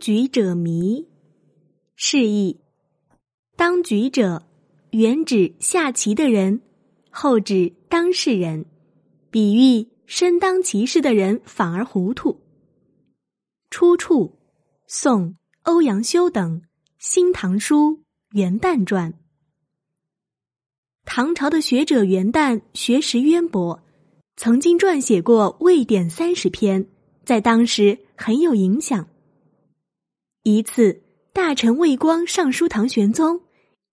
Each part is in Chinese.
局者迷，示意当局者原指下棋的人，后指当事人，比喻身当其事的人反而糊涂。出处：宋欧阳修等《新唐书·元旦传》。唐朝的学者元旦学识渊博，曾经撰写过《魏典》三十篇，在当时很有影响。一次，大臣魏光上书唐玄宗，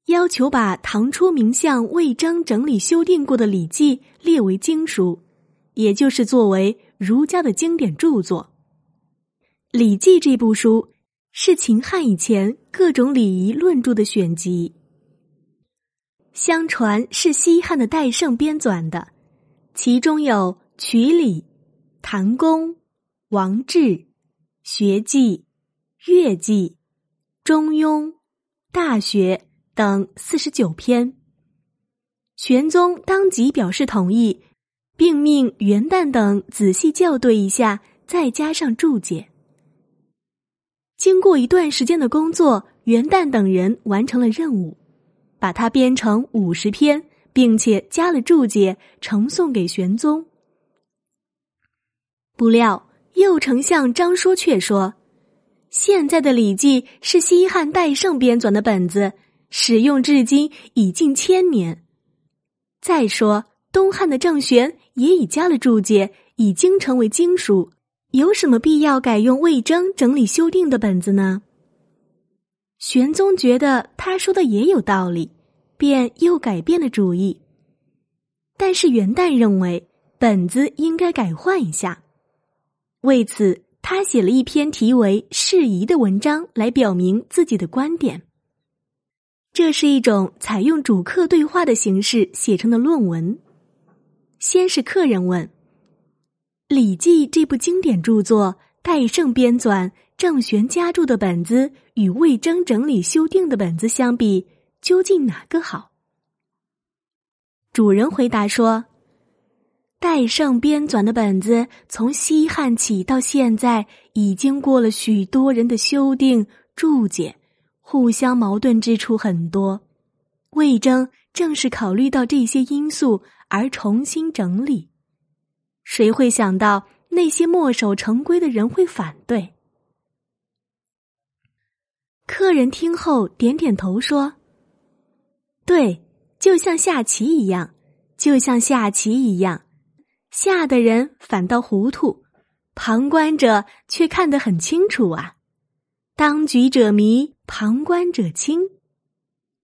要求把唐初名相魏征整理修订过的《礼记》列为经书，也就是作为儒家的经典著作。《礼记》这部书是秦汉以前各种礼仪论著的选集，相传是西汉的戴胜编纂的，其中有曲礼、唐公、王志、学记。乐记、中庸、大学等四十九篇，玄宗当即表示同意，并命元旦等仔细校对一下，再加上注解。经过一段时间的工作，元旦等人完成了任务，把它编成五十篇，并且加了注解，呈送给玄宗。不料右丞相张说却说。现在的《礼记》是西汉戴胜编纂的本子，使用至今已近千年。再说，东汉的郑玄也已加了注解，已经成为经书，有什么必要改用魏征整理修订的本子呢？玄宗觉得他说的也有道理，便又改变了主意。但是元旦认为本子应该改换一下，为此。他写了一篇题为《适宜》的文章来表明自己的观点。这是一种采用主客对话的形式写成的论文。先是客人问：“《礼记》这部经典著作，戴胜编纂、郑玄加注的本子与魏征整理修订的本子相比，究竟哪个好？”主人回答说。戴胜编纂的本子，从西汉起到现在，已经过了许多人的修订注解，互相矛盾之处很多。魏征正是考虑到这些因素而重新整理，谁会想到那些墨守成规的人会反对？客人听后点点头说：“对，就像下棋一样，就像下棋一样。”吓得人反倒糊涂，旁观者却看得很清楚啊！当局者迷，旁观者清。